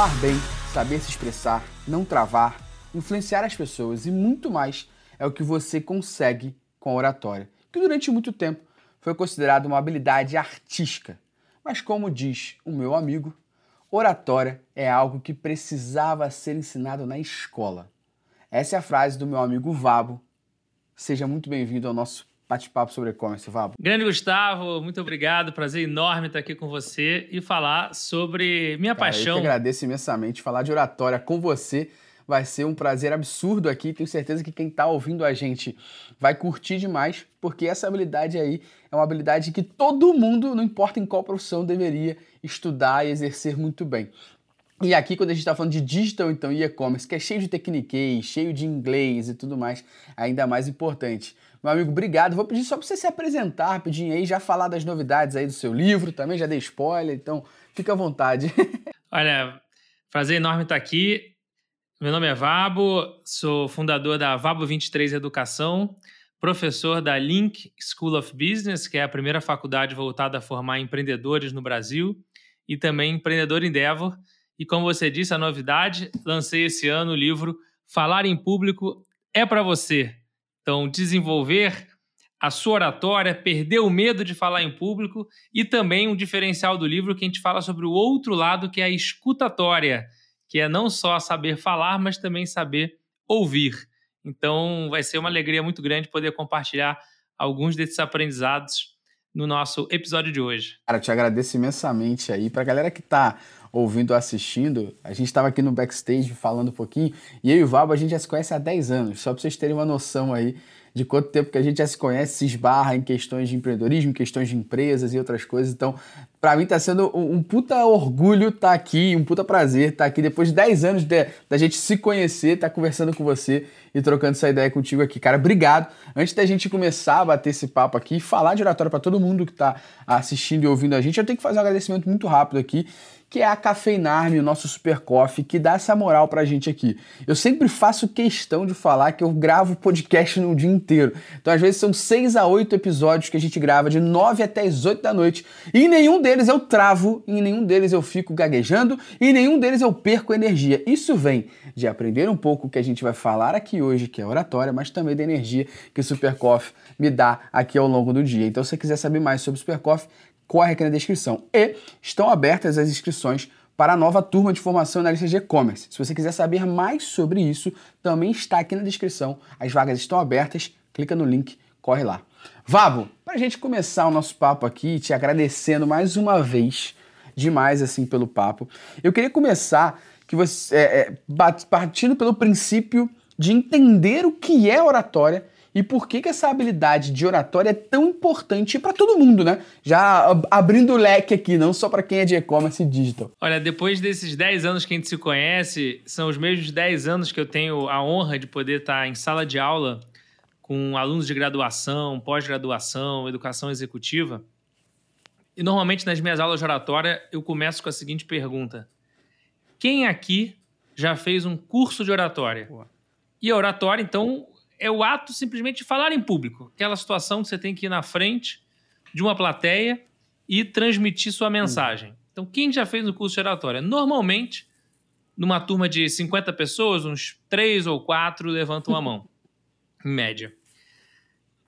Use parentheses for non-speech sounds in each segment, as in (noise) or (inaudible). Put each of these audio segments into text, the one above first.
Falar bem, saber se expressar, não travar, influenciar as pessoas e muito mais é o que você consegue com a oratória, que durante muito tempo foi considerada uma habilidade artística. Mas como diz o meu amigo, oratória é algo que precisava ser ensinado na escola. Essa é a frase do meu amigo Vabo. Seja muito bem-vindo ao nosso bate-papo sobre e-commerce, Vabo. Grande Gustavo, muito obrigado. Prazer enorme estar aqui com você e falar sobre minha Cara, paixão. Eu que agradeço imensamente. Falar de oratória com você vai ser um prazer absurdo aqui. Tenho certeza que quem está ouvindo a gente vai curtir demais, porque essa habilidade aí é uma habilidade que todo mundo, não importa em qual profissão, deveria estudar e exercer muito bem. E aqui, quando a gente está falando de digital, então, e e-commerce, que é cheio de tecniquez, cheio de inglês e tudo mais, ainda mais importante. Meu amigo, obrigado. Vou pedir só para você se apresentar rapidinho aí, já falar das novidades aí do seu livro, também já dei spoiler, então fica à vontade. (laughs) Olha, prazer enorme estar aqui. Meu nome é Vabo, sou fundador da Vabo 23 Educação, professor da Link School of Business, que é a primeira faculdade voltada a formar empreendedores no Brasil, e também Empreendedor Endeavor. E como você disse, a novidade, lancei esse ano o livro Falar em Público é para você. Então, desenvolver a sua oratória, perder o medo de falar em público e também um diferencial do livro que a gente fala sobre o outro lado, que é a escutatória, que é não só saber falar, mas também saber ouvir. Então, vai ser uma alegria muito grande poder compartilhar alguns desses aprendizados no nosso episódio de hoje. Cara, eu te agradeço imensamente aí. Para a galera que está ouvindo, assistindo, a gente estava aqui no backstage falando um pouquinho, e eu e o Vabo a gente já se conhece há 10 anos, só para vocês terem uma noção aí de quanto tempo que a gente já se conhece, se esbarra em questões de empreendedorismo, questões de empresas e outras coisas. Então, para mim está sendo um, puta orgulho estar tá aqui, um puta prazer estar tá aqui depois de 10 anos da gente se conhecer, estar tá conversando com você e trocando essa ideia contigo aqui. Cara, obrigado. Antes da gente começar a bater esse papo aqui e falar de oratório para todo mundo que está assistindo e ouvindo a gente, eu tenho que fazer um agradecimento muito rápido aqui que é a Cafeinarme, o nosso super coffee, que dá essa moral pra gente aqui. Eu sempre faço questão de falar que eu gravo podcast no dia inteiro. Então, às vezes, são 6 a 8 episódios que a gente grava de 9 até as 8 da noite. E em nenhum deles eu travo, em nenhum deles eu fico gaguejando, e em nenhum deles eu perco energia. Isso vem de aprender um pouco o que a gente vai falar aqui hoje, que é oratória, mas também da energia que o Super Coffee me dá aqui ao longo do dia. Então, se você quiser saber mais sobre o Super Coffee, corre aqui na descrição. E estão abertas as inscrições para a nova turma de formação na lista de e-commerce. Se você quiser saber mais sobre isso, também está aqui na descrição. As vagas estão abertas, clica no link, corre lá. Vavo, para a gente começar o nosso papo aqui, te agradecendo mais uma vez, demais assim pelo papo, eu queria começar que você é, é, partindo pelo princípio de entender o que é oratória e por que, que essa habilidade de oratória é tão importante para todo mundo, né? Já abrindo o leque aqui, não só para quem é de e-commerce e digital. Olha, depois desses 10 anos que a gente se conhece, são os mesmos 10 anos que eu tenho a honra de poder estar em sala de aula com alunos de graduação, pós-graduação, educação executiva. E normalmente nas minhas aulas de oratória eu começo com a seguinte pergunta: Quem aqui já fez um curso de oratória? E a oratória, então, é o ato simplesmente de falar em público. Aquela situação que você tem que ir na frente de uma plateia e transmitir sua mensagem. Então, quem já fez o curso de oratória? Normalmente, numa turma de 50 pessoas, uns 3 ou 4 levantam a mão, (laughs) em média.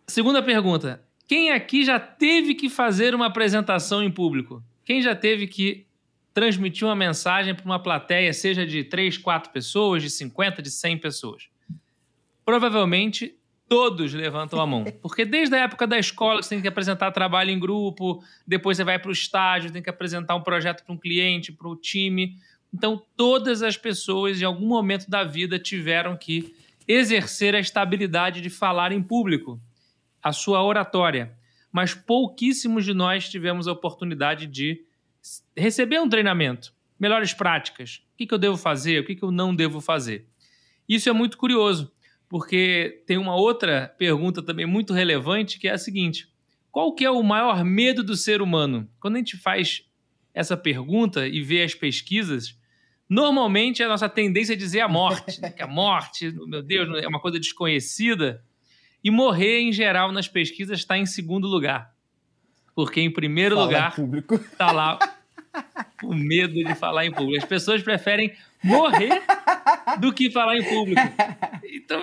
Segunda pergunta: quem aqui já teve que fazer uma apresentação em público? Quem já teve que transmitir uma mensagem para uma plateia, seja de 3, 4 pessoas, de 50, de 100 pessoas? Provavelmente todos levantam a mão. Porque desde a época da escola você tem que apresentar trabalho em grupo, depois você vai para o estágio, tem que apresentar um projeto para um cliente, para o time. Então, todas as pessoas, em algum momento da vida, tiveram que exercer a estabilidade de falar em público, a sua oratória. Mas pouquíssimos de nós tivemos a oportunidade de receber um treinamento, melhores práticas. O que, eu devo fazer, o que eu não devo fazer. Isso é muito curioso porque tem uma outra pergunta também muito relevante, que é a seguinte: qual que é o maior medo do ser humano? Quando a gente faz essa pergunta e vê as pesquisas, normalmente a nossa tendência é dizer a morte, né? que a morte, meu Deus, é uma coisa desconhecida. E morrer, em geral, nas pesquisas está em segundo lugar. Porque em primeiro Fala lugar está lá o medo de falar em público. As pessoas preferem morrer do que falar em público. (laughs) Então,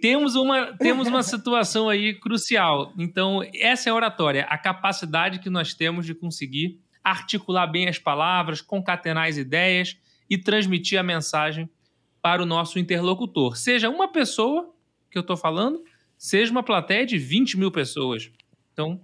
temos uma, temos uma situação aí crucial. Então, essa é a oratória, a capacidade que nós temos de conseguir articular bem as palavras, concatenar as ideias e transmitir a mensagem para o nosso interlocutor. Seja uma pessoa que eu estou falando, seja uma plateia de 20 mil pessoas. Então,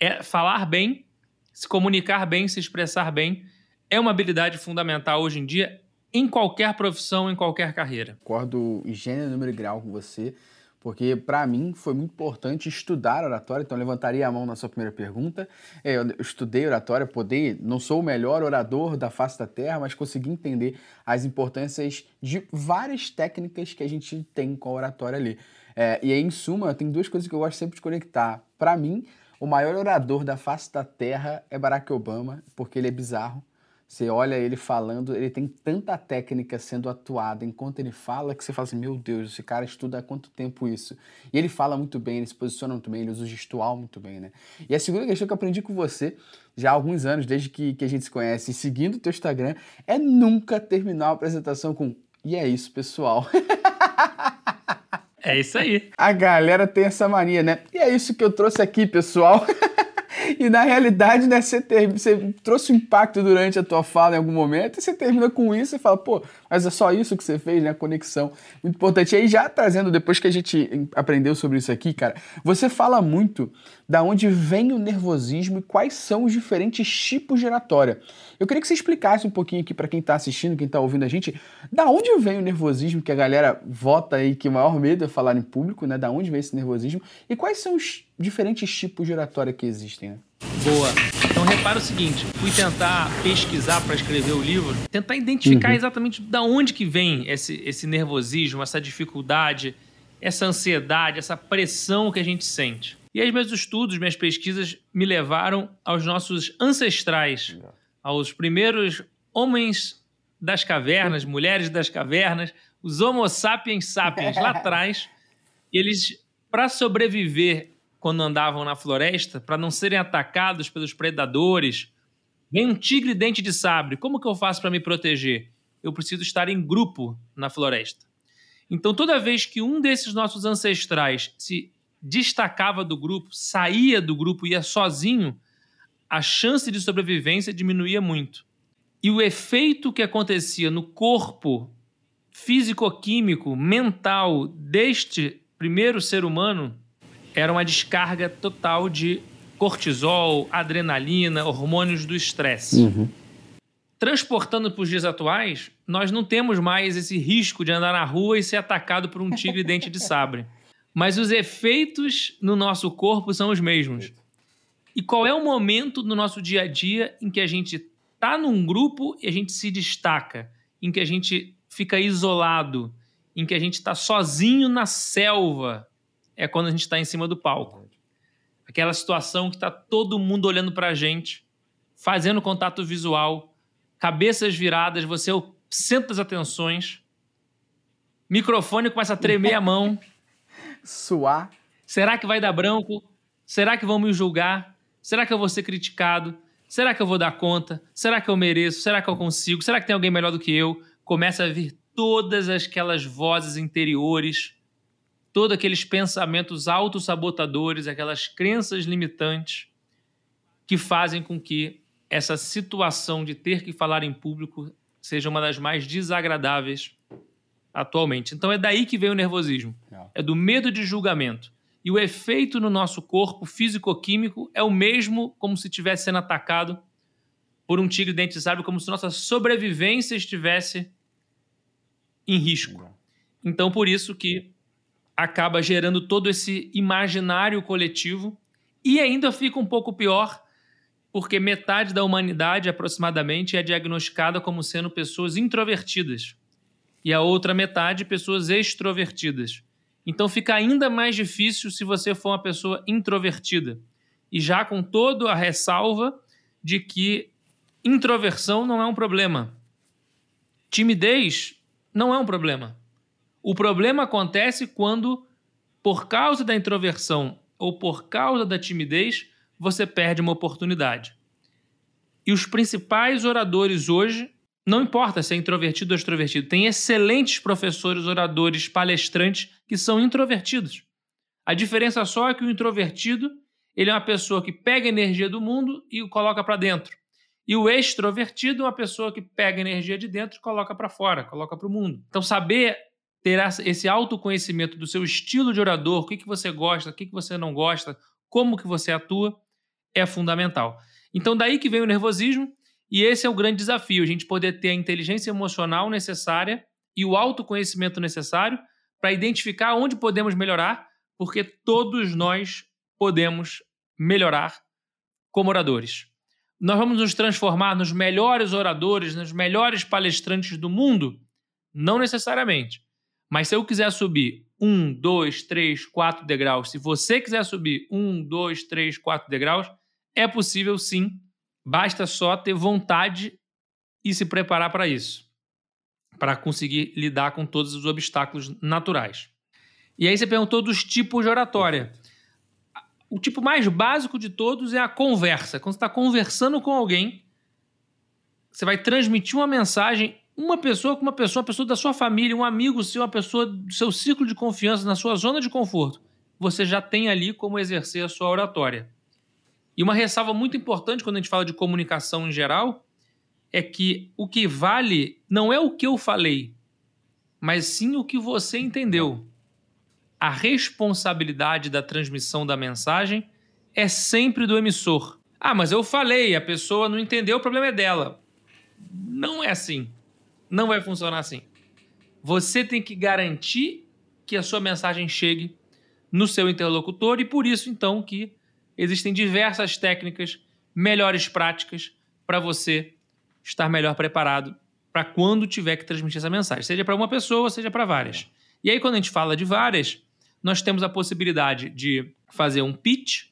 é falar bem, se comunicar bem, se expressar bem, é uma habilidade fundamental hoje em dia em qualquer profissão, em qualquer carreira. Concordo gênero, número e grau com você, porque para mim foi muito importante estudar oratória, então levantaria a mão na sua primeira pergunta. É, eu estudei oratória, poder, não sou o melhor orador da face da terra, mas consegui entender as importâncias de várias técnicas que a gente tem com a oratória ali. É, e aí, em suma, tem duas coisas que eu gosto sempre de conectar. Para mim, o maior orador da face da terra é Barack Obama, porque ele é bizarro. Você olha ele falando, ele tem tanta técnica sendo atuada enquanto ele fala que você fala assim: meu Deus, esse cara estuda há quanto tempo isso? E ele fala muito bem, ele se posiciona muito bem, ele usa o gestual muito bem, né? E a segunda questão que eu aprendi com você já há alguns anos, desde que, que a gente se conhece, e seguindo o teu Instagram, é nunca terminar uma apresentação com e é isso, pessoal. É isso aí. A galera tem essa mania, né? E é isso que eu trouxe aqui, pessoal. (laughs) (laughs) E na realidade, né, você, ter, você trouxe um impacto durante a tua fala em algum momento, e você termina com isso e fala, pô, mas é só isso que você fez, né? A conexão. Muito importante. E aí, já trazendo, depois que a gente aprendeu sobre isso aqui, cara, você fala muito da onde vem o nervosismo e quais são os diferentes tipos de oratória. Eu queria que você explicasse um pouquinho aqui para quem está assistindo, quem está ouvindo a gente, da onde vem o nervosismo que a galera vota aí que o maior medo é falar em público, né? Da onde vem esse nervosismo e quais são os diferentes tipos de oratória que existem, né? Boa. Então repara o seguinte, fui tentar pesquisar para escrever o livro, tentar identificar uhum. exatamente da onde que vem esse, esse nervosismo, essa dificuldade, essa ansiedade, essa pressão que a gente sente. E aí meus estudos, minhas pesquisas me levaram aos nossos ancestrais, aos primeiros homens das cavernas, (laughs) mulheres das cavernas, os Homo sapiens sapiens lá (laughs) atrás, eles para sobreviver quando andavam na floresta, para não serem atacados pelos predadores, vem um tigre dente de sabre. Como que eu faço para me proteger? Eu preciso estar em grupo na floresta. Então, toda vez que um desses nossos ancestrais se destacava do grupo, saía do grupo, ia sozinho, a chance de sobrevivência diminuía muito. E o efeito que acontecia no corpo físico-químico, mental deste primeiro ser humano era uma descarga total de cortisol, adrenalina, hormônios do estresse. Uhum. Transportando para os dias atuais, nós não temos mais esse risco de andar na rua e ser atacado por um tigre dente de sabre mas os efeitos no nosso corpo são os mesmos. E qual é o momento no nosso dia a dia em que a gente está num grupo e a gente se destaca, em que a gente fica isolado, em que a gente está sozinho na selva? É quando a gente está em cima do palco. Aquela situação que está todo mundo olhando para a gente, fazendo contato visual, cabeças viradas, você é o centro das atenções, microfone começa a tremer a mão. (laughs) suar. Será que vai dar branco? Será que vão me julgar? Será que eu vou ser criticado? Será que eu vou dar conta? Será que eu mereço? Será que eu consigo? Será que tem alguém melhor do que eu? Começa a vir todas aquelas vozes interiores, todos aqueles pensamentos autossabotadores, aquelas crenças limitantes que fazem com que essa situação de ter que falar em público seja uma das mais desagradáveis atualmente. Então é daí que vem o nervosismo. É do medo de julgamento. E o efeito no nosso corpo físico-químico é o mesmo como se estivesse sendo atacado por um tigre dente de sabre, como se nossa sobrevivência estivesse em risco. Então, por isso que acaba gerando todo esse imaginário coletivo e ainda fica um pouco pior porque metade da humanidade aproximadamente é diagnosticada como sendo pessoas introvertidas e a outra metade pessoas extrovertidas. Então fica ainda mais difícil se você for uma pessoa introvertida. E já com toda a ressalva de que introversão não é um problema. Timidez não é um problema. O problema acontece quando, por causa da introversão ou por causa da timidez, você perde uma oportunidade. E os principais oradores hoje, não importa se é introvertido ou extrovertido, tem excelentes professores, oradores, palestrantes que são introvertidos. A diferença só é que o introvertido ele é uma pessoa que pega a energia do mundo e o coloca para dentro. E o extrovertido é uma pessoa que pega a energia de dentro e coloca para fora, coloca para o mundo. Então, saber ter esse autoconhecimento do seu estilo de orador, o que, que você gosta, o que, que você não gosta, como que você atua, é fundamental. Então, daí que vem o nervosismo, e esse é o grande desafio, a gente poder ter a inteligência emocional necessária e o autoconhecimento necessário para identificar onde podemos melhorar, porque todos nós podemos melhorar como oradores. Nós vamos nos transformar nos melhores oradores, nos melhores palestrantes do mundo? Não necessariamente. Mas se eu quiser subir um, dois, três, quatro degraus, se você quiser subir um, dois, três, quatro degraus, é possível sim. Basta só ter vontade e se preparar para isso, para conseguir lidar com todos os obstáculos naturais. E aí você perguntou dos tipos de oratória. O tipo mais básico de todos é a conversa. Quando você está conversando com alguém, você vai transmitir uma mensagem, uma pessoa com uma pessoa, uma pessoa da sua família, um amigo seu, uma pessoa do seu ciclo de confiança, na sua zona de conforto. Você já tem ali como exercer a sua oratória. E uma ressalva muito importante quando a gente fala de comunicação em geral é que o que vale não é o que eu falei, mas sim o que você entendeu a responsabilidade da transmissão da mensagem é sempre do emissor. Ah, mas eu falei, a pessoa não entendeu, o problema é dela. Não é assim. Não vai funcionar assim. Você tem que garantir que a sua mensagem chegue no seu interlocutor e por isso então que existem diversas técnicas, melhores práticas para você estar melhor preparado para quando tiver que transmitir essa mensagem, seja para uma pessoa, seja para várias. E aí quando a gente fala de várias, nós temos a possibilidade de fazer um pitch,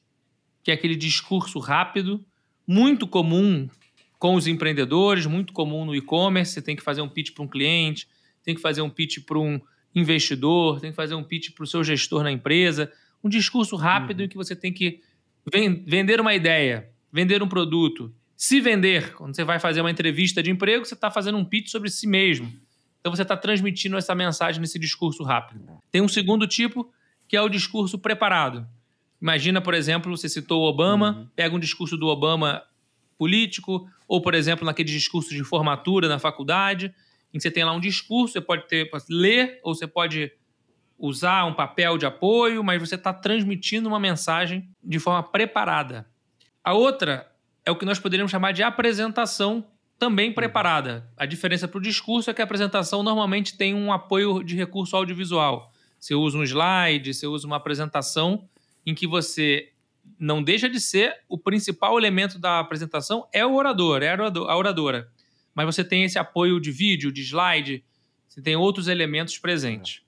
que é aquele discurso rápido, muito comum com os empreendedores, muito comum no e-commerce. Você tem que fazer um pitch para um cliente, tem que fazer um pitch para um investidor, tem que fazer um pitch para o seu gestor na empresa. Um discurso rápido uhum. em que você tem que vender uma ideia, vender um produto, se vender. Quando você vai fazer uma entrevista de emprego, você está fazendo um pitch sobre si mesmo. Então você está transmitindo essa mensagem nesse discurso rápido. Tem um segundo tipo, que é o discurso preparado. Imagina, por exemplo, você citou o Obama, uhum. pega um discurso do Obama político, ou, por exemplo, naquele discurso de formatura na faculdade, em que você tem lá um discurso, você pode ter, pode ler, ou você pode usar um papel de apoio, mas você está transmitindo uma mensagem de forma preparada. A outra é o que nós poderíamos chamar de apresentação também uhum. preparada. A diferença para o discurso é que a apresentação normalmente tem um apoio de recurso audiovisual. Você usa um slide, você usa uma apresentação em que você não deixa de ser o principal elemento da apresentação é o orador, é a oradora. Mas você tem esse apoio de vídeo, de slide, você tem outros elementos presentes.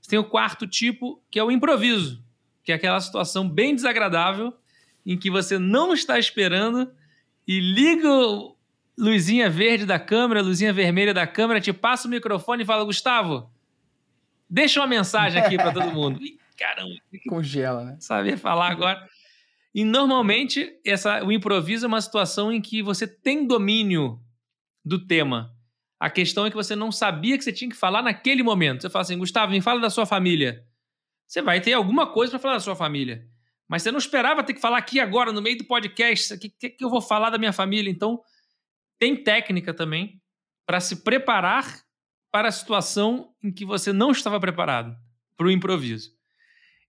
Você tem o quarto tipo, que é o improviso, que é aquela situação bem desagradável em que você não está esperando e liga luzinha verde da câmera, luzinha vermelha da câmera, te passa o microfone e fala: Gustavo, Deixa uma mensagem aqui para todo mundo. (laughs) Caramba. Congela, né? Saber falar agora. E normalmente essa, o improviso é uma situação em que você tem domínio do tema. A questão é que você não sabia que você tinha que falar naquele momento. Você fala assim, Gustavo, me fala da sua família. Você vai ter alguma coisa para falar da sua família. Mas você não esperava ter que falar aqui agora, no meio do podcast, o que, que, que eu vou falar da minha família. Então, tem técnica também para se preparar para a situação em que você não estava preparado para o improviso.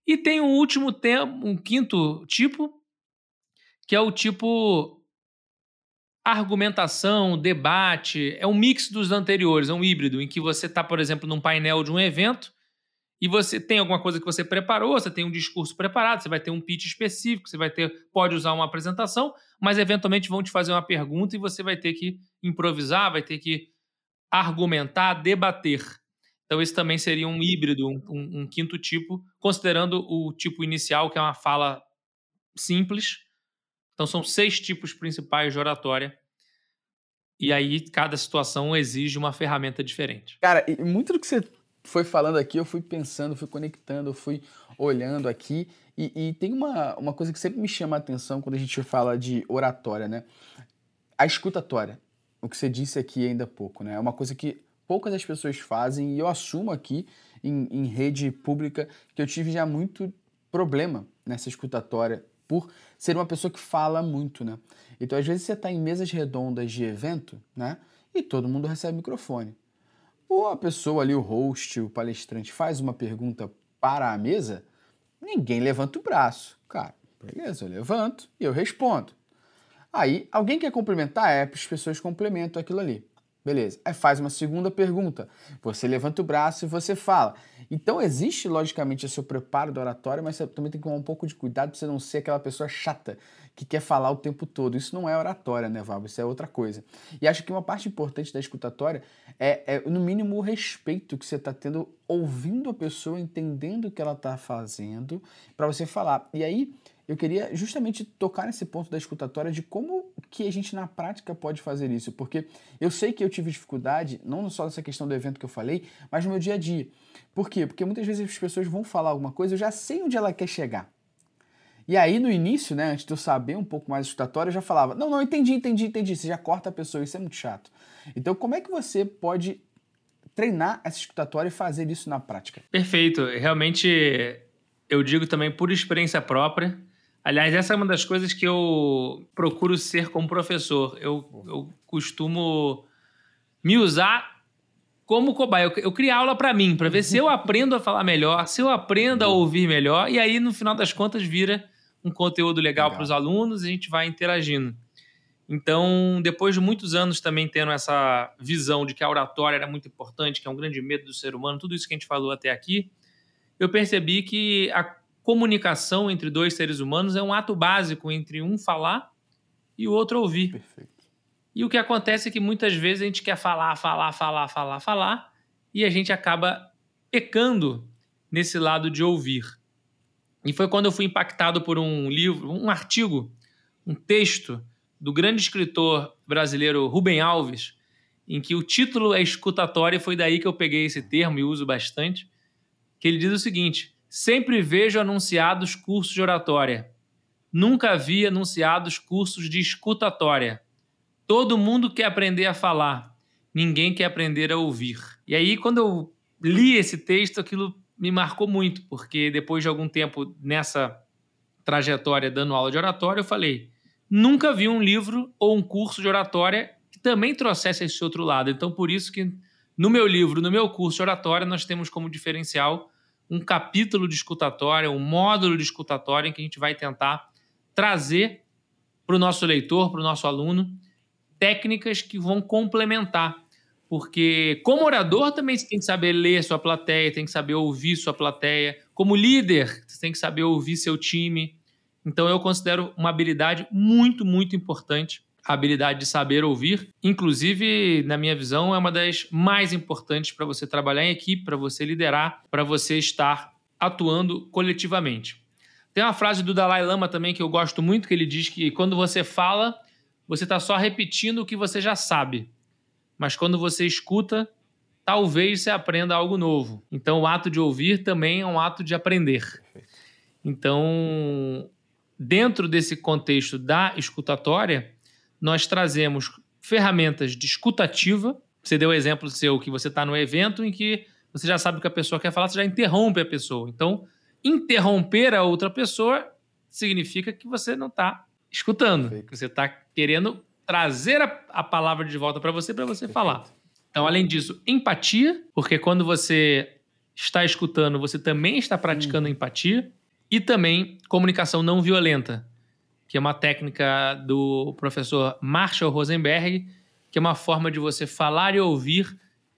E tem um último tempo, um quinto tipo, que é o tipo argumentação, debate, é um mix dos anteriores, é um híbrido, em que você está, por exemplo, num painel de um evento e você tem alguma coisa que você preparou, você tem um discurso preparado, você vai ter um pitch específico, você vai ter, pode usar uma apresentação, mas eventualmente vão te fazer uma pergunta e você vai ter que improvisar, vai ter que argumentar, debater. Então, esse também seria um híbrido, um, um, quinto tipo, considerando o tipo inicial, que é uma fala simples. Então, são seis tipos principais de oratória. E aí, cada situação exige uma ferramenta diferente. Cara, muito do que você foi falando aqui, eu fui pensando, fui conectando, fui olhando aqui. E, e, tem uma, uma coisa que sempre me chama a atenção quando a gente fala de oratória, né? a escutatória, o que você disse aqui ainda há pouco, né? É uma coisa que poucas das pessoas fazem e eu assumo aqui em, em rede pública que eu tive já muito problema nessa escutatória por ser uma pessoa que fala muito, né? Então, às vezes, você está em mesas redondas de evento, né? E todo mundo recebe microfone. Ou a pessoa ali, o host, o palestrante, faz uma pergunta para a mesa, ninguém levanta o braço. Cara, beleza, eu levanto e eu respondo. Aí, alguém quer complementar? É, as pessoas complementam aquilo ali. Beleza. Aí faz uma segunda pergunta. Você levanta o braço e você fala. Então existe, logicamente, o seu preparo do oratório, mas você também tem que tomar um pouco de cuidado para você não ser aquela pessoa chata que quer falar o tempo todo. Isso não é oratória, né, Val? Isso é outra coisa. E acho que uma parte importante da escutatória é, é no mínimo, o respeito que você está tendo ouvindo a pessoa, entendendo o que ela está fazendo, para você falar. E aí eu queria justamente tocar nesse ponto da escutatória de como que a gente na prática pode fazer isso, porque eu sei que eu tive dificuldade, não só nessa questão do evento que eu falei, mas no meu dia a dia. Por quê? Porque muitas vezes as pessoas vão falar alguma coisa, eu já sei onde ela quer chegar. E aí no início, né, antes de eu saber um pouco mais escutatória, eu já falava: "Não, não, entendi, entendi, entendi". Você já corta a pessoa, isso é muito chato. Então, como é que você pode treinar essa escutatória e fazer isso na prática? Perfeito. Realmente eu digo também por experiência própria, Aliás, essa é uma das coisas que eu procuro ser como professor. Eu, eu costumo me usar como cobaia. Eu, eu crio aula para mim, para ver se eu aprendo a falar melhor, se eu aprendo a ouvir melhor, e aí, no final das contas, vira um conteúdo legal, legal. para os alunos e a gente vai interagindo. Então, depois de muitos anos também tendo essa visão de que a oratória era muito importante, que é um grande medo do ser humano, tudo isso que a gente falou até aqui, eu percebi que a comunicação entre dois seres humanos é um ato básico entre um falar e o outro ouvir. Perfeito. E o que acontece é que muitas vezes a gente quer falar, falar, falar, falar, falar, e a gente acaba pecando nesse lado de ouvir. E foi quando eu fui impactado por um livro, um artigo, um texto do grande escritor brasileiro Rubem Alves, em que o título é escutatória, foi daí que eu peguei esse termo e uso bastante, que ele diz o seguinte: Sempre vejo anunciados cursos de oratória. Nunca vi anunciados cursos de escutatória. Todo mundo quer aprender a falar, ninguém quer aprender a ouvir. E aí, quando eu li esse texto, aquilo me marcou muito, porque depois de algum tempo nessa trajetória dando aula de oratória, eu falei: nunca vi um livro ou um curso de oratória que também trouxesse esse outro lado. Então, por isso que no meu livro, no meu curso de oratória, nós temos como diferencial um capítulo de escutatória, um módulo de escutatória em que a gente vai tentar trazer para o nosso leitor, para o nosso aluno, técnicas que vão complementar. Porque, como orador, também você tem que saber ler sua plateia, tem que saber ouvir sua plateia. Como líder, você tem que saber ouvir seu time. Então, eu considero uma habilidade muito, muito importante a habilidade de saber ouvir. Inclusive, na minha visão, é uma das mais importantes para você trabalhar em equipe, para você liderar, para você estar atuando coletivamente. Tem uma frase do Dalai Lama também que eu gosto muito, que ele diz que quando você fala, você está só repetindo o que você já sabe. Mas quando você escuta, talvez você aprenda algo novo. Então, o ato de ouvir também é um ato de aprender. Então, dentro desse contexto da escutatória, nós trazemos ferramentas de escutativa. Você deu o exemplo seu que você está no evento em que você já sabe o que a pessoa quer falar, você já interrompe a pessoa. Então, interromper a outra pessoa significa que você não está escutando, Perfeito. que você está querendo trazer a, a, palavra de volta para você, para você Perfeito. falar. Então, além disso, empatia, porque quando você está escutando, você também está praticando hum. empatia, e também comunicação não violenta, que é uma técnica do professor Marshall Rosenberg, que é uma forma de você falar e ouvir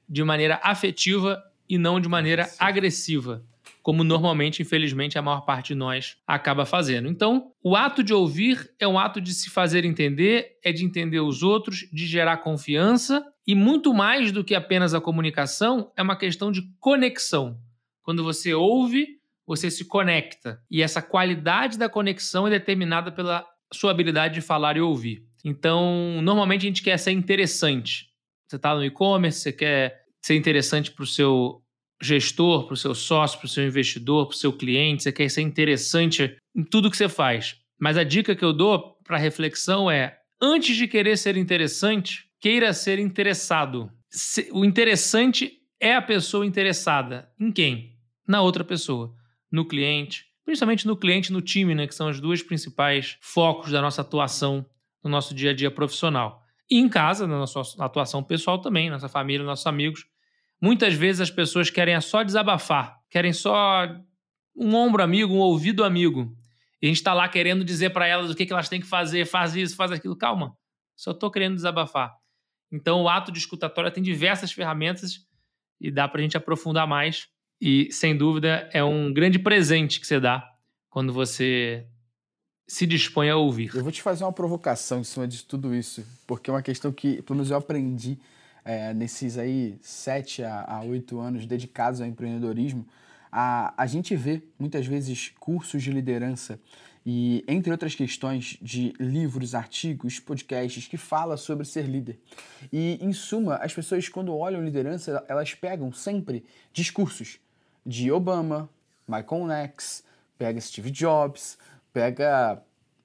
de maneira afetiva e não de maneira agressiva, como normalmente, infelizmente, a maior parte de nós acaba fazendo. Então, o ato de ouvir é um ato de se fazer entender, é de entender os outros, de gerar confiança e muito mais do que apenas a comunicação, é uma questão de conexão. Quando você ouve, você se conecta. E essa qualidade da conexão é determinada pela sua habilidade de falar e ouvir. Então, normalmente a gente quer ser interessante. Você está no e-commerce, você quer ser interessante para o seu gestor, para o seu sócio, para o seu investidor, para o seu cliente, você quer ser interessante em tudo que você faz. Mas a dica que eu dou para reflexão é Antes de querer ser interessante, queira ser interessado. O interessante é a pessoa interessada. Em quem? Na outra pessoa. No cliente. Principalmente no cliente e no time, né? Que são os dois principais focos da nossa atuação no nosso dia a dia profissional. E em casa, na nossa atuação pessoal também, nossa família, nossos amigos. Muitas vezes as pessoas querem só desabafar, querem só um ombro amigo, um ouvido amigo. E a gente está lá querendo dizer para elas o que, que elas têm que fazer, faz isso, faz aquilo. Calma, só estou querendo desabafar. Então, o ato de escutatória tem diversas ferramentas e dá para a gente aprofundar mais. E, sem dúvida, é um grande presente que você dá quando você se dispõe a ouvir. Eu vou te fazer uma provocação em cima de tudo isso, porque é uma questão que, pelo menos, eu aprendi é, nesses aí sete a oito anos dedicados ao empreendedorismo. A, a gente vê muitas vezes cursos de liderança e, entre outras questões, de livros, artigos, podcasts que fala sobre ser líder. E, em suma, as pessoas, quando olham liderança, elas pegam sempre discursos de Obama, Michael X, pega Steve Jobs, pega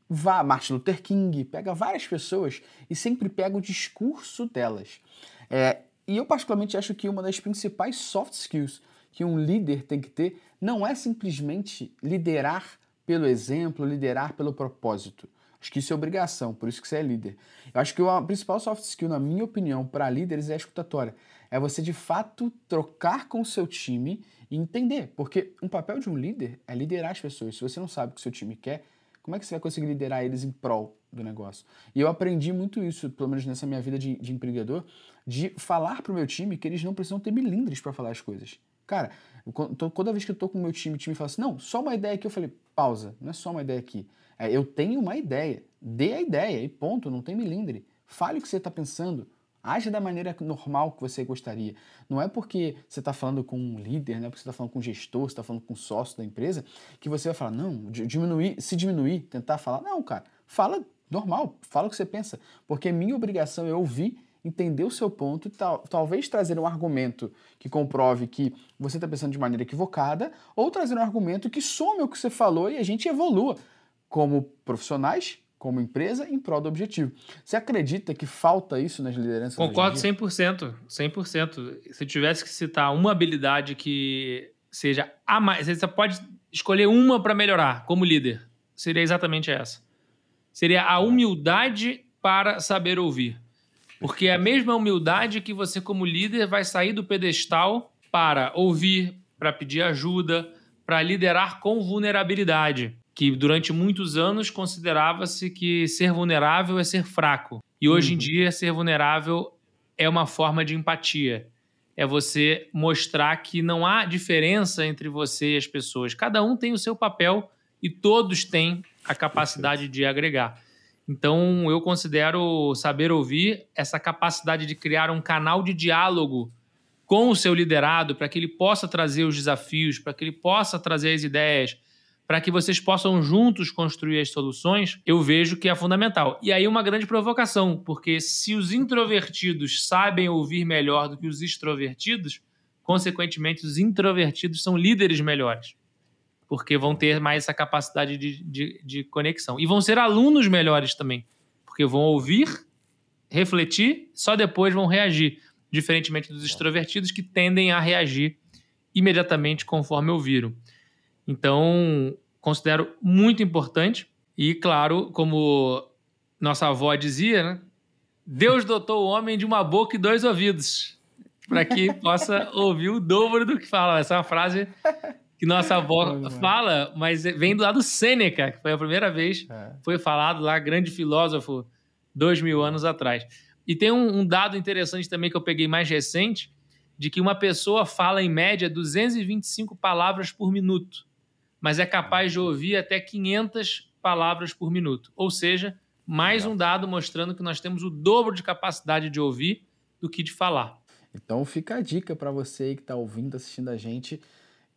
vá, Martin Luther King, pega várias pessoas e sempre pega o discurso delas. É, e eu particularmente acho que uma das principais soft skills que um líder tem que ter não é simplesmente liderar pelo exemplo, liderar pelo propósito. Acho que isso é obrigação, por isso que você é líder. Eu acho que a principal soft skill, na minha opinião, para líderes é a escutatória. É você de fato trocar com o seu time e entender. Porque um papel de um líder é liderar as pessoas. Se você não sabe o que seu time quer, como é que você vai conseguir liderar eles em prol do negócio? E eu aprendi muito isso, pelo menos nessa minha vida de, de empreendedor, de falar para o meu time que eles não precisam ter milindres para falar as coisas. Cara, toda vez que eu tô com o meu time, o time fala assim, não, só uma ideia aqui, eu falei, pausa, não é só uma ideia aqui. É, eu tenho uma ideia, dê a ideia e ponto, não tem milindre. Fale o que você está pensando, Age da maneira normal que você gostaria. Não é porque você está falando com um líder, não é porque você está falando com um gestor, você está falando com um sócio da empresa, que você vai falar, não, diminuir, se diminuir, tentar falar. Não, cara, fala normal, fala o que você pensa. Porque minha obrigação é ouvir entender o seu ponto e tal, talvez trazer um argumento que comprove que você está pensando de maneira equivocada, ou trazer um argumento que some o que você falou e a gente evolua como profissionais, como empresa, em prol do objetivo. Você acredita que falta isso nas lideranças? Concordo 100%. 100%. Se tivesse que citar uma habilidade que seja a mais, você pode escolher uma para melhorar como líder, seria exatamente essa. Seria a humildade para saber ouvir. Porque é a mesma humildade que você, como líder, vai sair do pedestal para ouvir, para pedir ajuda, para liderar com vulnerabilidade. Que durante muitos anos considerava-se que ser vulnerável é ser fraco. E hoje uhum. em dia, ser vulnerável é uma forma de empatia. É você mostrar que não há diferença entre você e as pessoas. Cada um tem o seu papel e todos têm a capacidade de agregar. Então, eu considero saber ouvir essa capacidade de criar um canal de diálogo com o seu liderado para que ele possa trazer os desafios, para que ele possa trazer as ideias, para que vocês possam juntos construir as soluções, eu vejo que é fundamental. E aí uma grande provocação, porque se os introvertidos sabem ouvir melhor do que os extrovertidos, consequentemente os introvertidos são líderes melhores porque vão ter mais essa capacidade de, de, de conexão. E vão ser alunos melhores também, porque vão ouvir, refletir, só depois vão reagir, diferentemente dos extrovertidos que tendem a reagir imediatamente conforme ouviram. Então, considero muito importante e, claro, como nossa avó dizia, né? Deus dotou o homem de uma boca e dois ouvidos para que (laughs) possa ouvir o dobro do que fala. Essa é uma frase que nossa avó fala, mas vem do lado Sêneca, que foi a primeira vez é. foi falado lá, grande filósofo, dois mil anos atrás. E tem um, um, dado interessante também que eu peguei mais recente, de que uma pessoa fala em média 225 palavras por minuto, mas é capaz de ouvir até 500 palavras por minuto. Ou seja, mais um dado mostrando que nós temos o dobro de capacidade de ouvir do que de falar. Então fica a dica para você aí que está ouvindo, assistindo a gente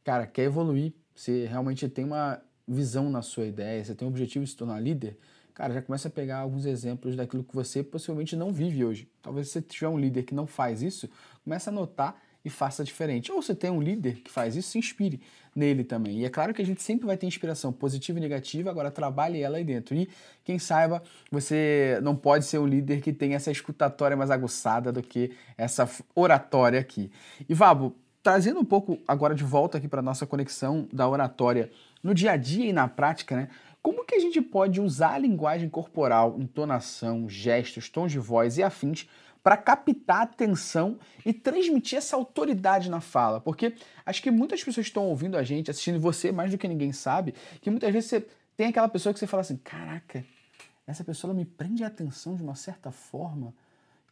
cara, quer evoluir, você realmente tem uma visão na sua ideia, você tem um objetivo de se tornar líder, cara, já começa a pegar alguns exemplos daquilo que você possivelmente não vive hoje. Talvez você tiver um líder que não faz isso, começa a notar e faça diferente. Ou você tem um líder que faz isso, se inspire nele também. E é claro que a gente sempre vai ter inspiração positiva e negativa, agora trabalhe ela aí dentro. E quem saiba, você não pode ser um líder que tem essa escutatória mais aguçada do que essa oratória aqui. E Vabo, trazendo um pouco agora de volta aqui para nossa conexão da oratória no dia a dia e na prática, né? Como que a gente pode usar a linguagem corporal, entonação, gestos, tons de voz e afins para captar a atenção e transmitir essa autoridade na fala. Porque acho que muitas pessoas estão ouvindo a gente, assistindo você mais do que ninguém sabe, que muitas vezes você tem aquela pessoa que você fala assim: caraca, essa pessoa me prende a atenção de uma certa forma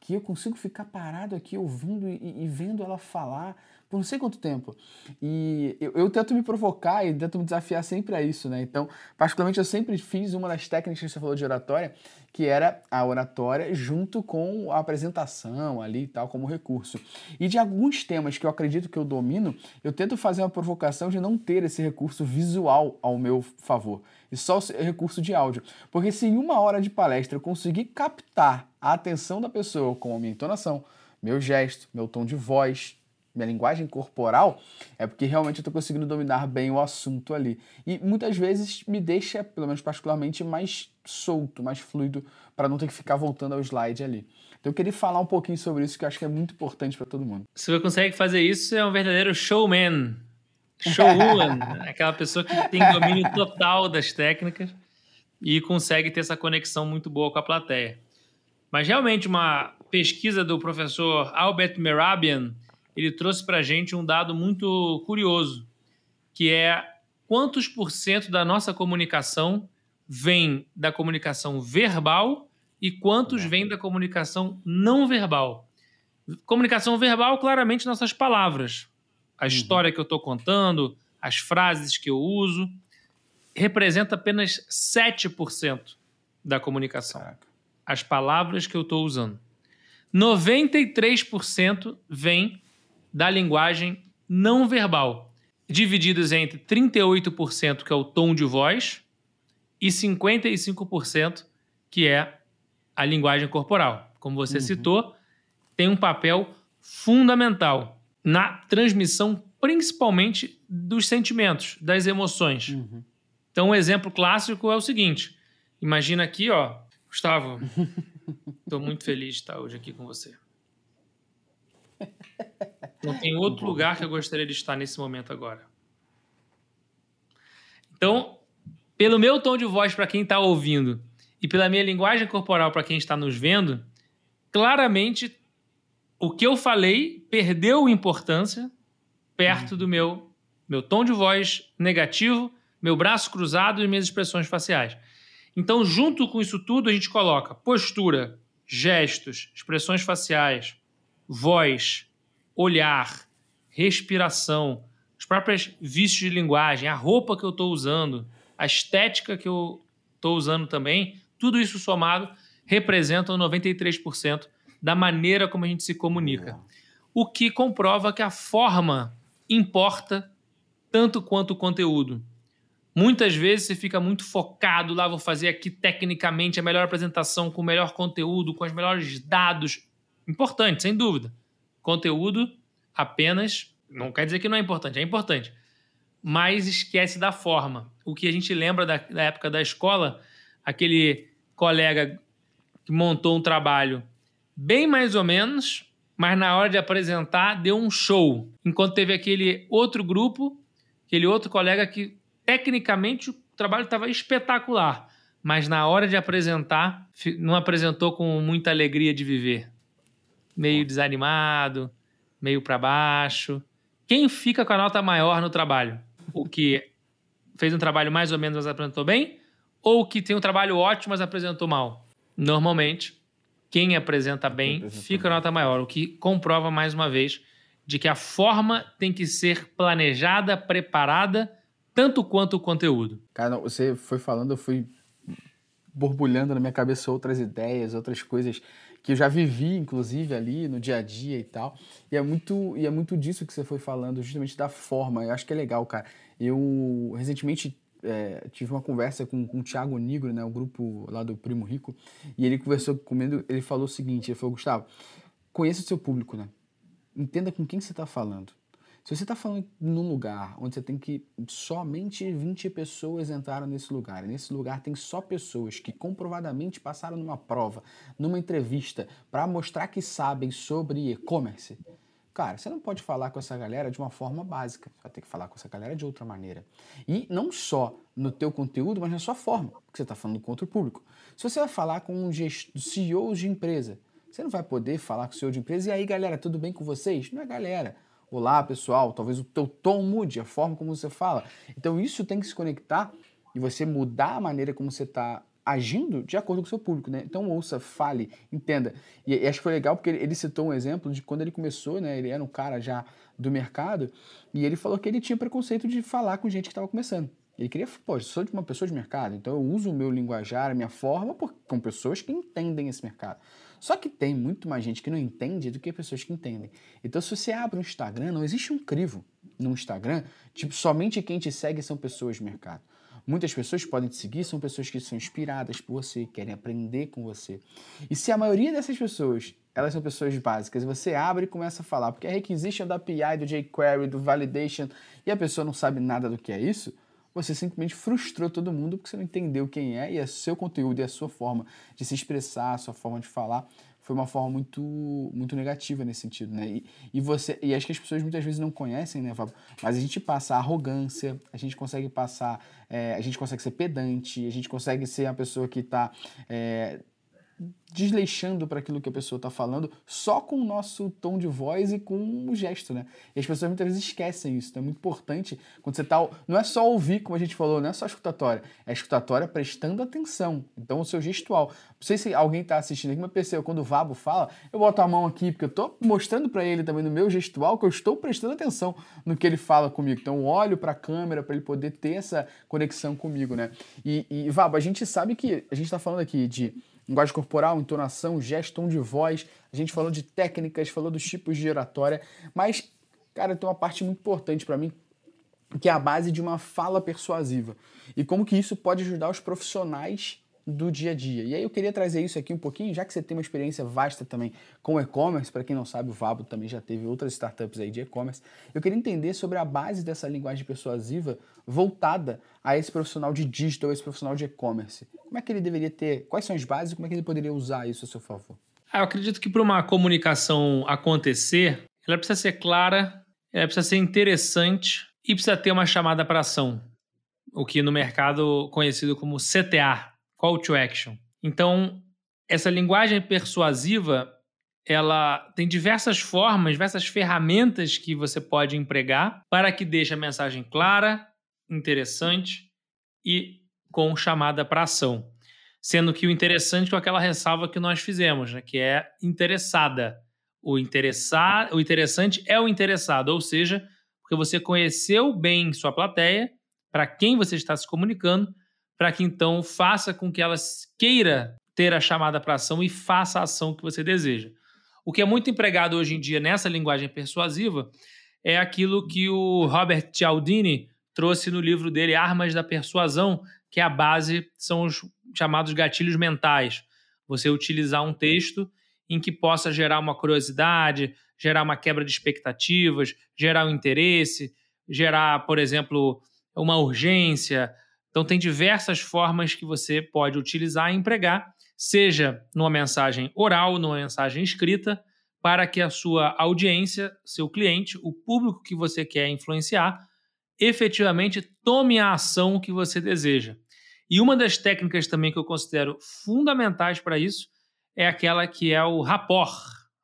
que eu consigo ficar parado aqui ouvindo e, e vendo ela falar por não sei quanto tempo. E eu, eu, tento me provocar e tento me desafiar sempre a isso, né? Então, particularmente, eu sempre fiz uma das técnicas que você falou de oratória, que era a oratória junto com a apresentação ali e tal, como recurso. E de alguns temas que eu acredito que eu domino, eu tento fazer uma provocação de não ter esse recurso visual ao meu favor, e só o recurso de áudio. Porque se em uma hora de palestra eu conseguir captar a atenção da pessoa com a minha entonação, meu gesto, meu tom de voz, minha linguagem corporal, é porque realmente eu estou conseguindo dominar bem o assunto ali. E muitas vezes me deixa, pelo menos particularmente, mais solto, mais fluido, para não ter que ficar voltando ao slide ali. Então eu queria falar um pouquinho sobre isso, que eu acho que é muito importante para todo mundo. Se você consegue fazer isso, é um verdadeiro showman. Showwoman. (laughs) aquela pessoa que tem domínio total das técnicas e consegue ter essa conexão muito boa com a plateia. Mas realmente uma pesquisa do professor Albert Merabian ele trouxe para a gente um dado muito curioso, que é quantos por cento da nossa comunicação vem da comunicação verbal e quantos vem da comunicação não verbal. Comunicação verbal, claramente, nossas palavras. A uhum. história que eu estou contando, as frases que eu uso, representa apenas 7% da comunicação. Caraca. As palavras que eu estou usando. 93% vem da linguagem não verbal, divididos entre 38% que é o tom de voz e 55% que é a linguagem corporal. Como você uhum. citou, tem um papel fundamental na transmissão, principalmente dos sentimentos, das emoções. Uhum. Então, um exemplo clássico é o seguinte: imagina aqui, ó, Gustavo, (laughs) estou muito feliz de estar hoje aqui com você. (laughs) Não tem outro lugar que eu gostaria de estar nesse momento agora. Então, pelo meu tom de voz para quem está ouvindo e pela minha linguagem corporal para quem está nos vendo, claramente o que eu falei perdeu importância perto do meu meu tom de voz negativo, meu braço cruzado e minhas expressões faciais. Então, junto com isso tudo, a gente coloca postura, gestos, expressões faciais, voz, olhar, respiração, os próprios vícios de linguagem, a roupa que eu estou usando, a estética que eu estou usando também, tudo isso somado representam 93% da maneira como a gente se comunica. O que comprova que a forma importa tanto quanto o conteúdo. Muitas vezes você fica muito focado lá, vou fazer aqui tecnicamente a melhor apresentação, com o melhor conteúdo, com os melhores dados. Importante, sem dúvida. Conteúdo apenas. Não quer dizer que não é importante, é importante. Mas esquece da forma. O que a gente lembra da, da época da escola, aquele colega que montou um trabalho bem mais ou menos, mas na hora de apresentar deu um show. Enquanto teve aquele outro grupo, aquele outro colega que tecnicamente o trabalho estava espetacular, mas na hora de apresentar não apresentou com muita alegria de viver meio desanimado, meio para baixo. Quem fica com a nota maior no trabalho? O que fez um trabalho mais ou menos, mas apresentou bem? Ou o que tem um trabalho ótimo, mas apresentou mal? Normalmente, quem apresenta bem fica a nota maior, o que comprova mais uma vez de que a forma tem que ser planejada, preparada, tanto quanto o conteúdo. Cara, você foi falando, eu fui borbulhando na minha cabeça outras ideias, outras coisas que eu já vivi, inclusive, ali no dia a dia e tal. E é muito, e é muito disso que você foi falando, justamente da forma. Eu acho que é legal, cara. Eu recentemente é, tive uma conversa com, com o Thiago Nigro, né, o grupo lá do Primo Rico, e ele conversou comigo, ele falou o seguinte, ele falou, Gustavo, conheça o seu público, né? entenda com quem você está falando. Se você está falando num lugar onde você tem que somente 20 pessoas entraram nesse lugar, e nesse lugar tem só pessoas que comprovadamente passaram numa prova, numa entrevista, para mostrar que sabem sobre e-commerce, cara, você não pode falar com essa galera de uma forma básica. Você vai ter que falar com essa galera de outra maneira. E não só no teu conteúdo, mas na sua forma, porque você está falando com outro público. Se você vai falar com um CEOs de empresa, você não vai poder falar com o CEO de empresa e aí, galera, tudo bem com vocês? Não é galera. Olá, pessoal. Talvez o teu tom mude, a forma como você fala. Então isso tem que se conectar e você mudar a maneira como você está agindo de acordo com o seu público, né? Então ouça, fale, entenda. E, e acho que foi legal porque ele, ele, citou um exemplo de quando ele começou, né? Ele era um cara já do mercado e ele falou que ele tinha preconceito de falar com gente que estava começando. Ele queria, pô, eu sou de uma pessoa de mercado, então eu uso o meu linguajar, a minha forma, por, com pessoas que entendem esse mercado. Só que tem muito mais gente que não entende do que pessoas que entendem. Então, se você abre um Instagram, não existe um crivo no Instagram, tipo, somente quem te segue são pessoas de mercado. Muitas pessoas podem te seguir, são pessoas que são inspiradas por você, querem aprender com você. E se a maioria dessas pessoas, elas são pessoas básicas, você abre e começa a falar, porque a requisition da API, do jQuery, do validation, e a pessoa não sabe nada do que é isso, você simplesmente frustrou todo mundo porque você não entendeu quem é e é seu conteúdo e a sua forma de se expressar, a sua forma de falar foi uma forma muito muito negativa nesse sentido, né? E, e você e acho que as pessoas muitas vezes não conhecem, né, Fábio? Mas a gente passa arrogância, a gente consegue passar, é, a gente consegue ser pedante, a gente consegue ser a pessoa que está é, desleixando para aquilo que a pessoa está falando só com o nosso tom de voz e com o gesto, né? E as pessoas muitas vezes esquecem isso. Então é muito importante quando você está. Não é só ouvir, como a gente falou, não é só escutatória. É escutatória prestando atenção. Então o seu gestual. Não sei se alguém está assistindo aqui, mas percebeu, quando o Vabo fala, eu boto a mão aqui, porque eu estou mostrando para ele também no meu gestual que eu estou prestando atenção no que ele fala comigo. Então eu olho para a câmera para ele poder ter essa conexão comigo, né? E, e Vabo, a gente sabe que a gente está falando aqui de linguagem corporal, entonação, gesto, tom de voz. A gente falou de técnicas, falou dos tipos de oratória, mas, cara, tem uma parte muito importante para mim, que é a base de uma fala persuasiva. E como que isso pode ajudar os profissionais do dia a dia. E aí eu queria trazer isso aqui um pouquinho, já que você tem uma experiência vasta também com e-commerce, para quem não sabe, o Vabo também já teve outras startups aí de e-commerce. Eu queria entender sobre a base dessa linguagem persuasiva voltada a esse profissional de digital, esse profissional de e-commerce. Como é que ele deveria ter, quais são as bases como é que ele poderia usar isso a seu favor? Ah, eu acredito que para uma comunicação acontecer, ela precisa ser clara, ela precisa ser interessante e precisa ter uma chamada para ação, o que no mercado conhecido como CTA, call to action. Então, essa linguagem persuasiva, ela tem diversas formas, diversas ferramentas que você pode empregar para que deixe a mensagem clara, interessante e com chamada para ação. Sendo que o interessante com aquela ressalva que nós fizemos, né, que é interessada. O, interessar, o interessante é o interessado, ou seja, porque você conheceu bem sua plateia, para quem você está se comunicando, para que então faça com que ela queira ter a chamada para ação e faça a ação que você deseja. O que é muito empregado hoje em dia nessa linguagem persuasiva é aquilo que o Robert Cialdini trouxe no livro dele Armas da Persuasão, que é a base, são os chamados gatilhos mentais. Você utilizar um texto em que possa gerar uma curiosidade, gerar uma quebra de expectativas, gerar um interesse, gerar, por exemplo, uma urgência, então, tem diversas formas que você pode utilizar e empregar, seja numa mensagem oral, numa mensagem escrita, para que a sua audiência, seu cliente, o público que você quer influenciar, efetivamente tome a ação que você deseja. E uma das técnicas também que eu considero fundamentais para isso é aquela que é o rapport.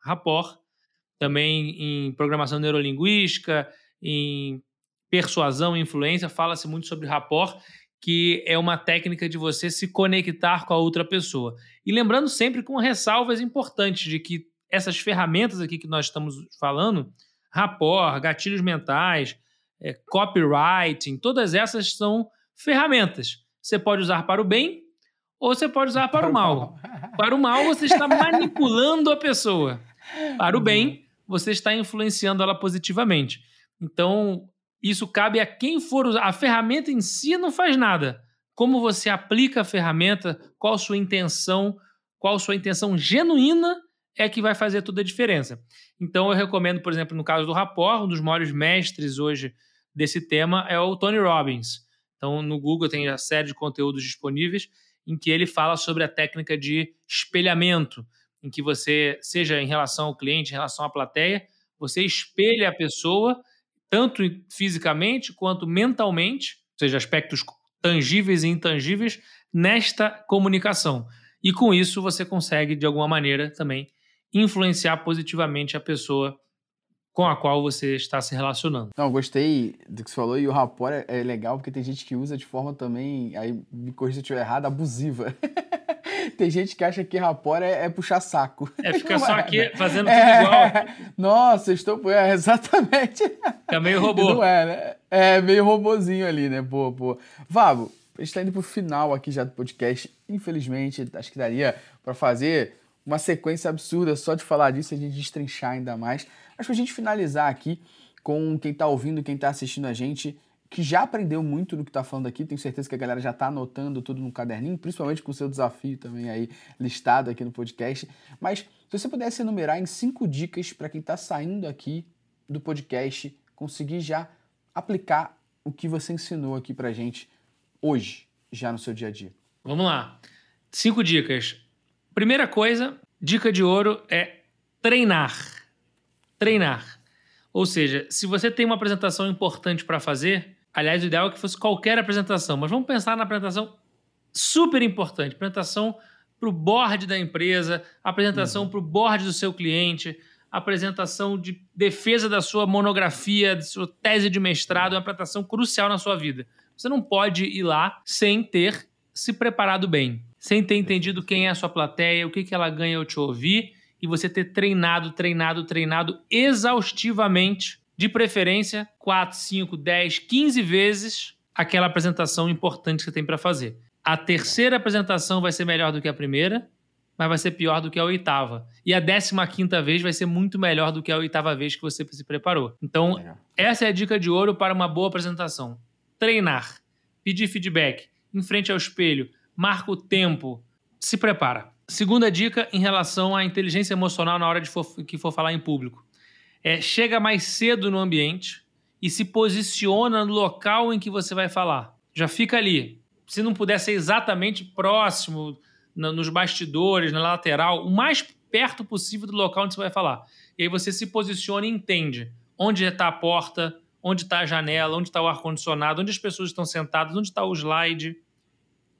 Rapport, também em programação neurolinguística, em persuasão e influência, fala-se muito sobre rapport que é uma técnica de você se conectar com a outra pessoa. E lembrando sempre com ressalvas importantes de que essas ferramentas aqui que nós estamos falando, rapport, gatilhos mentais, é, copywriting, todas essas são ferramentas. Você pode usar para o bem ou você pode usar para, para o mal. Para o mal, você está (laughs) manipulando a pessoa. Para o bem, você está influenciando ela positivamente. Então, isso cabe a quem for usar. A ferramenta em si não faz nada. Como você aplica a ferramenta, qual sua intenção, qual sua intenção genuína é que vai fazer toda a diferença. Então, eu recomendo, por exemplo, no caso do Rapport, um dos maiores mestres hoje desse tema é o Tony Robbins. Então, no Google tem a série de conteúdos disponíveis em que ele fala sobre a técnica de espelhamento, em que você, seja em relação ao cliente, em relação à plateia, você espelha a pessoa, tanto fisicamente quanto mentalmente, ou seja, aspectos tangíveis e intangíveis, nesta comunicação. E com isso você consegue, de alguma maneira, também influenciar positivamente a pessoa com a qual você está se relacionando. Não, gostei do que você falou e o rapport é, é legal porque tem gente que usa de forma também, aí me corrija se eu estiver errado, abusiva. (laughs) tem gente que acha que rapport é, é puxar saco. É (laughs) ficar só é, aqui né? fazendo tudo é, igual. Nossa, estou. É, exatamente. É meio robô. Não é, né? É meio robozinho ali, né? Boa, boa. Vabo, a gente está indo pro final aqui já do podcast. Infelizmente, acho que daria para fazer uma sequência absurda só de falar disso e a gente destrinchar ainda mais. Mas para a gente finalizar aqui com quem está ouvindo, quem está assistindo a gente, que já aprendeu muito do que está falando aqui, tenho certeza que a galera já está anotando tudo no caderninho, principalmente com o seu desafio também aí listado aqui no podcast. Mas se você pudesse enumerar em cinco dicas para quem está saindo aqui do podcast, conseguir já aplicar o que você ensinou aqui para gente hoje, já no seu dia a dia. Vamos lá. Cinco dicas. Primeira coisa, dica de ouro é treinar. Treinar. Ou seja, se você tem uma apresentação importante para fazer, aliás, o ideal é que fosse qualquer apresentação, mas vamos pensar na apresentação super importante apresentação para o board da empresa, apresentação uhum. para o board do seu cliente, apresentação de defesa da sua monografia, da sua tese de mestrado, é uma apresentação crucial na sua vida. Você não pode ir lá sem ter se preparado bem sem ter entendido quem é a sua plateia, o que, que ela ganha ao te ouvir, e você ter treinado, treinado, treinado exaustivamente, de preferência 4, 5, 10, 15 vezes aquela apresentação importante que você tem para fazer. A terceira apresentação vai ser melhor do que a primeira, mas vai ser pior do que a oitava. E a décima quinta vez vai ser muito melhor do que a oitava vez que você se preparou. Então, essa é a dica de ouro para uma boa apresentação. Treinar, pedir feedback, em frente ao espelho, marca o tempo, se prepara. Segunda dica em relação à inteligência emocional na hora de for, que for falar em público. É, chega mais cedo no ambiente e se posiciona no local em que você vai falar. Já fica ali. Se não puder ser exatamente próximo, na, nos bastidores, na lateral, o mais perto possível do local onde você vai falar. E aí você se posiciona e entende onde está a porta, onde está a janela, onde está o ar-condicionado, onde as pessoas estão sentadas, onde está o slide.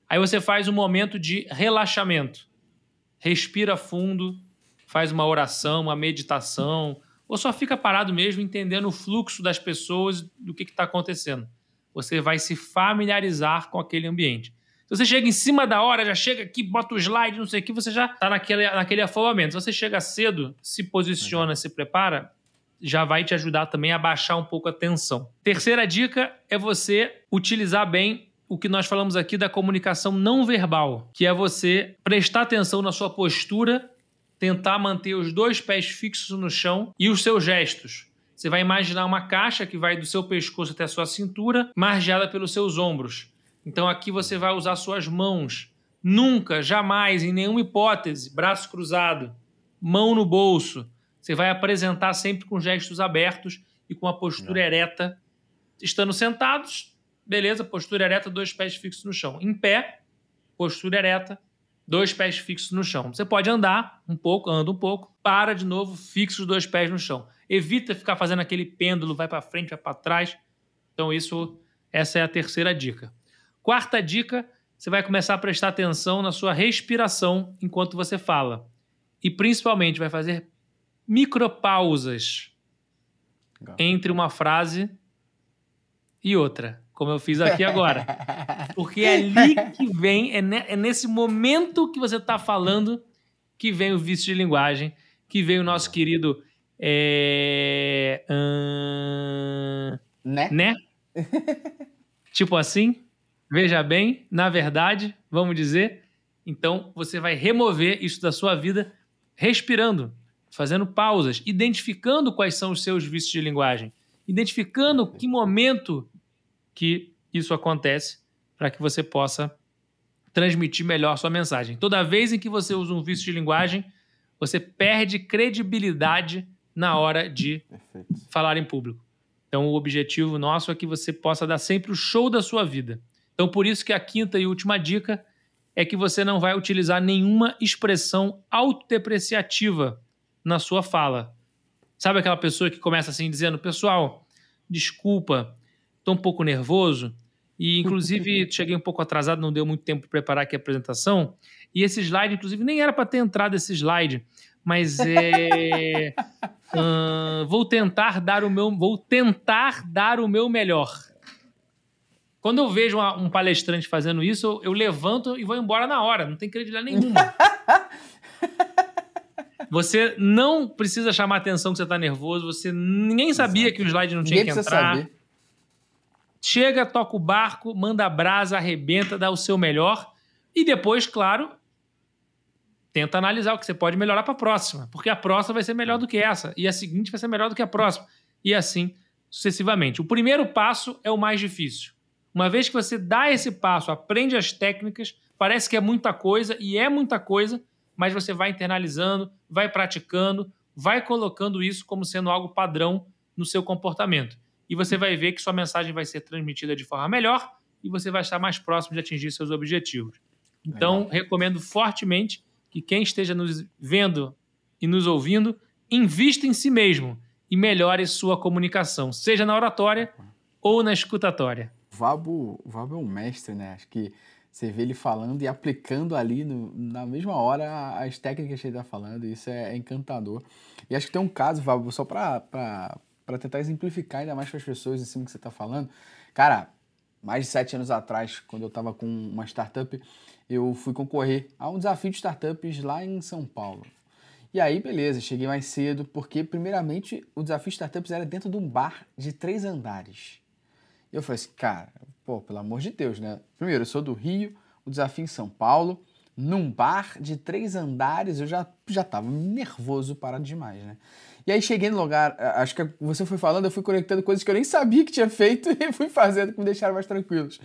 Aí você faz um momento de relaxamento. Respira fundo, faz uma oração, uma meditação, ou só fica parado mesmo entendendo o fluxo das pessoas, do que está acontecendo. Você vai se familiarizar com aquele ambiente. Se você chega em cima da hora, já chega aqui, bota o slide, não sei o que, você já está naquele, naquele afobamento. Se você chega cedo, se posiciona, se prepara, já vai te ajudar também a baixar um pouco a tensão. Terceira dica é você utilizar bem o que nós falamos aqui da comunicação não verbal, que é você prestar atenção na sua postura, tentar manter os dois pés fixos no chão e os seus gestos. Você vai imaginar uma caixa que vai do seu pescoço até a sua cintura, margeada pelos seus ombros. Então aqui você vai usar suas mãos. Nunca, jamais, em nenhuma hipótese, braço cruzado, mão no bolso. Você vai apresentar sempre com gestos abertos e com a postura não. ereta. Estando sentados, beleza, postura ereta, dois pés fixos no chão. Em pé, postura ereta, dois pés fixos no chão. Você pode andar um pouco, anda um pouco, para de novo, fixa os dois pés no chão. Evita ficar fazendo aquele pêndulo, vai para frente, vai para trás. Então isso, essa é a terceira dica. Quarta dica, você vai começar a prestar atenção na sua respiração enquanto você fala. E principalmente vai fazer micropausas entre uma frase e outra como eu fiz aqui agora. Porque é ali que vem, é, ne, é nesse momento que você está falando que vem o vício de linguagem, que vem o nosso querido. É, hum, né? Né? tipo assim, veja bem, na verdade, vamos dizer. Então, você vai remover isso da sua vida respirando, fazendo pausas, identificando quais são os seus vícios de linguagem, identificando que momento que isso acontece para que você possa transmitir melhor sua mensagem. Toda vez em que você usa um vício de linguagem, você perde credibilidade na hora de Perfeito. falar em público. Então, o objetivo nosso é que você possa dar sempre o show da sua vida. Então, por isso que a quinta e última dica é que você não vai utilizar nenhuma expressão autodepreciativa na sua fala. Sabe aquela pessoa que começa assim dizendo: "Pessoal, desculpa, estou um pouco nervoso e inclusive (laughs) cheguei um pouco atrasado, não deu muito tempo para preparar aqui a apresentação, e esse slide inclusive nem era para ter entrado esse slide, mas é (laughs) vou tentar dar o meu vou tentar dar o meu melhor. Quando eu vejo uma, um palestrante fazendo isso, eu, eu, levanto e vou embora na hora, não tem credibilidade nenhuma. (laughs) você não precisa chamar atenção que você está nervoso, você nem sabia Exato. que o slide não tinha Ninguém que entrar. Saber. Chega, toca o barco, manda a brasa, arrebenta, dá o seu melhor e depois, claro, tenta analisar o que você pode melhorar para a próxima, porque a próxima vai ser melhor do que essa e a seguinte vai ser melhor do que a próxima e assim sucessivamente. O primeiro passo é o mais difícil. Uma vez que você dá esse passo, aprende as técnicas, parece que é muita coisa e é muita coisa, mas você vai internalizando, vai praticando, vai colocando isso como sendo algo padrão no seu comportamento. E você vai ver que sua mensagem vai ser transmitida de forma melhor e você vai estar mais próximo de atingir seus objetivos. Então, recomendo fortemente que quem esteja nos vendo e nos ouvindo, invista em si mesmo e melhore sua comunicação, seja na oratória ou na escutatória. Vabo, Vabo é um mestre, né? Acho que você vê ele falando e aplicando ali no, na mesma hora as técnicas que ele está falando, isso é, é, encantador. E acho que tem um caso, Vabo, só para tentar exemplificar ainda mais para as pessoas em cima que você está falando. Cara, mais de sete anos atrás, quando eu estava com uma startup, eu fui concorrer a um desafio de startups lá em São Paulo. E aí, beleza, cheguei mais cedo, porque, primeiramente, o desafio de startups era dentro de um bar de três andares. E eu falei assim, cara, pô, pelo amor de Deus, né? Primeiro, eu sou do Rio, o desafio em São Paulo, num bar de três andares, eu já, já tava nervoso, parado demais, né? E aí cheguei no lugar, acho que você foi falando, eu fui conectando coisas que eu nem sabia que tinha feito (laughs) e fui fazendo que me deixaram mais tranquilos.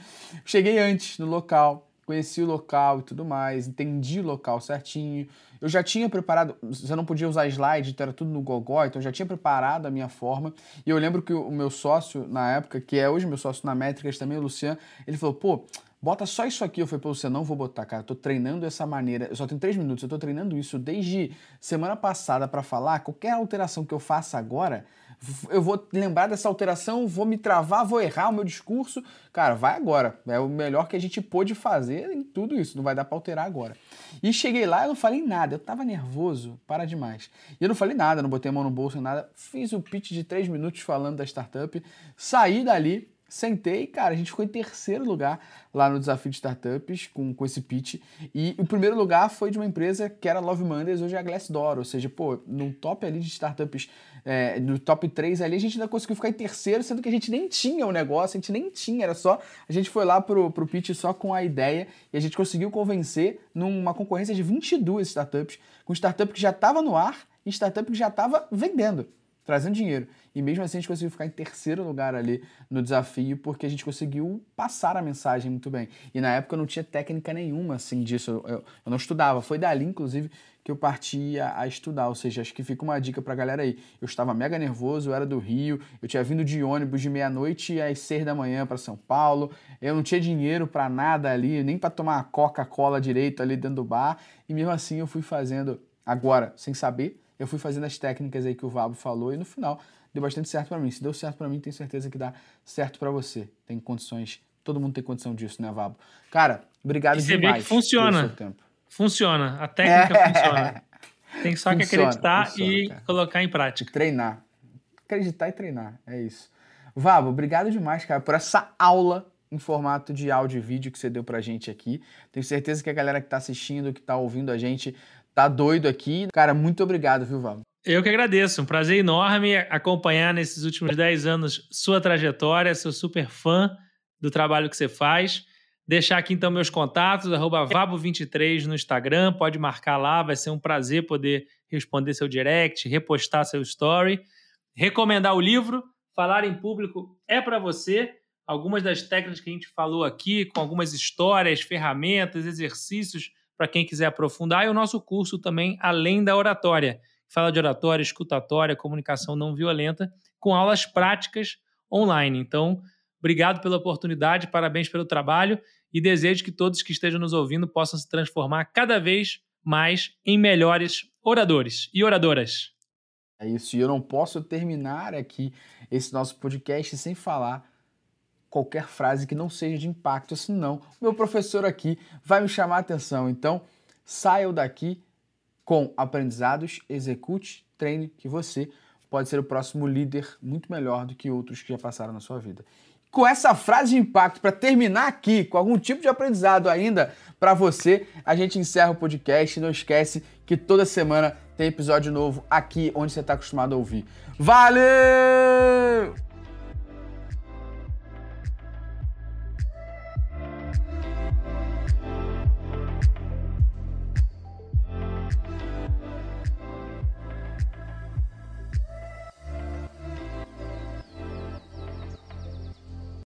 Cheguei antes no local, conheci o local e tudo mais, entendi o local certinho. Eu já tinha preparado, você não podia usar slide, então era tudo no Gogó, então eu já tinha preparado a minha forma. E eu lembro que o meu sócio, na época, que é hoje meu sócio na Métricas também, o Luciano, ele falou, pô, bota só isso aqui. Eu falei, pô, você não vou botar, cara, eu tô treinando dessa maneira, eu só tenho três minutos, eu tô treinando isso desde semana passada para falar, qualquer alteração que eu faça agora, eu vou lembrar dessa alteração, vou me travar, vou errar o meu discurso. Cara, vai agora. É o melhor que a gente pôde fazer em tudo isso. Não vai dar para alterar agora. E cheguei lá, eu não falei nada. Eu tava nervoso, para demais. E eu não falei nada, não botei a mão no bolso, nada. Fiz o pitch de três minutos falando da startup. Saí dali, Sentei, cara, a gente ficou em terceiro lugar lá no desafio de startups com, com esse pitch. E o primeiro lugar foi de uma empresa que era Love Mondays, hoje é a Glassdoor. Ou seja, pô, no top ali de startups, é, no top 3 ali, a gente ainda conseguiu ficar em terceiro, sendo que a gente nem tinha o negócio, a gente nem tinha, era só. A gente foi lá pro, pro pitch só com a ideia e a gente conseguiu convencer numa concorrência de 22 startups, com startup que já estava no ar e startup que já estava vendendo trazendo dinheiro. E mesmo assim a gente conseguiu ficar em terceiro lugar ali no desafio, porque a gente conseguiu passar a mensagem muito bem. E na época eu não tinha técnica nenhuma assim disso, eu, eu, não estudava. Foi dali, inclusive, que eu parti a, a, estudar. Ou seja, acho que fica uma dica pra galera aí. Eu estava mega nervoso, eu era do Rio, eu tinha vindo de ônibus de meia-noite às seis da manhã para São Paulo, eu não tinha dinheiro para nada ali, nem para tomar Coca-Cola direito ali dentro do bar, e mesmo assim eu fui fazendo agora, sem saber eu fui fazendo as técnicas aí que o Vabo falou e no final deu bastante certo para mim. Se deu certo para mim, tenho certeza que dá certo para você. Tem condições, todo mundo tem condição disso, né, Vabo? Cara, obrigado e você demais. Vê que funciona. Funciona, a técnica é. funciona. Tem só funciona, que acreditar funciona, e cara. colocar em prática. Treinar. Acreditar e treinar, é isso. Vabo, obrigado demais, cara, por essa aula em formato de áudio e vídeo que você deu pra gente aqui. Tenho certeza que a galera que tá assistindo, que tá ouvindo a gente, tá doido aqui. Cara, muito obrigado, viu, Val? Eu que agradeço. Um prazer enorme acompanhar nesses últimos 10 anos sua trajetória. Sou super fã do trabalho que você faz. Deixar aqui então meus contatos, vabo23 no Instagram, pode marcar lá, vai ser um prazer poder responder seu direct, repostar seu story. Recomendar o livro, Falar em Público é para você. Algumas das técnicas que a gente falou aqui, com algumas histórias, ferramentas, exercícios para quem quiser aprofundar, e o nosso curso também, Além da Oratória, fala de oratória, escutatória, comunicação não violenta, com aulas práticas online. Então, obrigado pela oportunidade, parabéns pelo trabalho e desejo que todos que estejam nos ouvindo possam se transformar cada vez mais em melhores oradores e oradoras. É isso, e eu não posso terminar aqui esse nosso podcast sem falar qualquer frase que não seja de impacto, senão meu professor aqui vai me chamar a atenção. Então, saia daqui com aprendizados, execute, treine, que você pode ser o próximo líder muito melhor do que outros que já passaram na sua vida. Com essa frase de impacto, para terminar aqui, com algum tipo de aprendizado ainda para você, a gente encerra o podcast. Não esquece que toda semana tem episódio novo aqui onde você está acostumado a ouvir. Valeu!